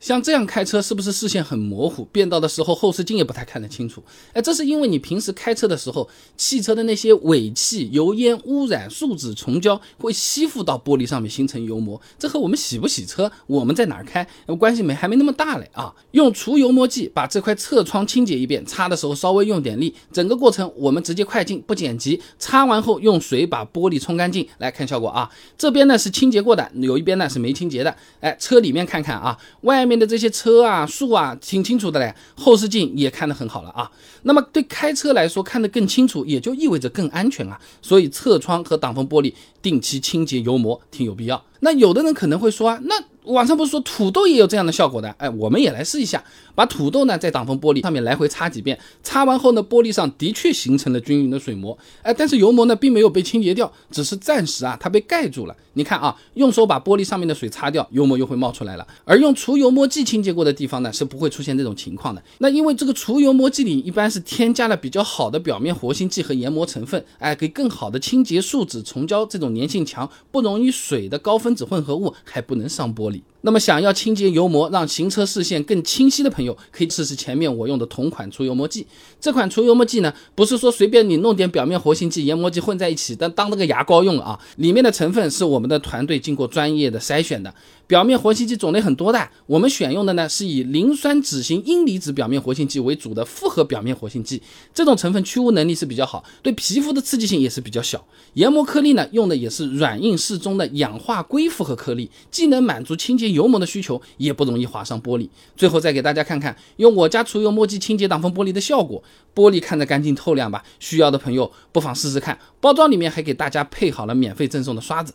像这样开车是不是视线很模糊？变道的时候后视镜也不太看得清楚。哎，这是因为你平时开车的时候，汽车的那些尾气、油烟污染、树脂、虫胶会吸附到玻璃上面形成油膜。这和我们洗不洗车、我们在哪儿开关系没还没那么大嘞啊！用除油膜剂把这块侧窗清洁一遍，擦的时候稍微用点力，整个过程我们直接快进不剪辑。擦完后用水把玻璃冲干净，来看效果啊！这边呢是清洁过的，有一边呢是没清洁的。哎，车里面看看啊，外。面的这些车啊、树啊，挺清楚的嘞，后视镜也看得很好了啊。那么对开车来说，看得更清楚，也就意味着更安全啊。所以侧窗和挡风玻璃定期清洁油膜挺有必要。那有的人可能会说啊，那。网上不是说土豆也有这样的效果的？哎，我们也来试一下，把土豆呢在挡风玻璃上面来回擦几遍，擦完后呢，玻璃上的确形成了均匀的水膜，哎，但是油膜呢并没有被清洁掉，只是暂时啊它被盖住了。你看啊，用手把玻璃上面的水擦掉，油膜又会冒出来了。而用除油膜剂清洁过的地方呢，是不会出现这种情况的。那因为这个除油膜剂里一般是添加了比较好的表面活性剂和研磨成分，哎，给更好的清洁树脂、虫胶这种粘性强、不溶于水的高分子混合物，还不能上玻璃。那么想要清洁油膜，让行车视线更清晰的朋友，可以试试前面我用的同款除油膜剂。这款除油膜剂呢，不是说随便你弄点表面活性剂、研磨剂混在一起，当当那个牙膏用啊。里面的成分是我们的团队经过专业的筛选的。表面活性剂种类很多的，我们选用的呢是以磷酸酯型阴离子表面活性剂为主的复合表面活性剂，这种成分去污能力是比较好，对皮肤的刺激性也是比较小。研磨颗粒呢用的也是软硬适中的氧化硅复合颗粒，既能满足清洁油膜的需求，也不容易划伤玻璃。最后再给大家看看用我家除油墨剂清洁挡风玻璃的效果，玻璃看着干净透亮吧？需要的朋友不妨试试看，包装里面还给大家配好了免费赠送的刷子。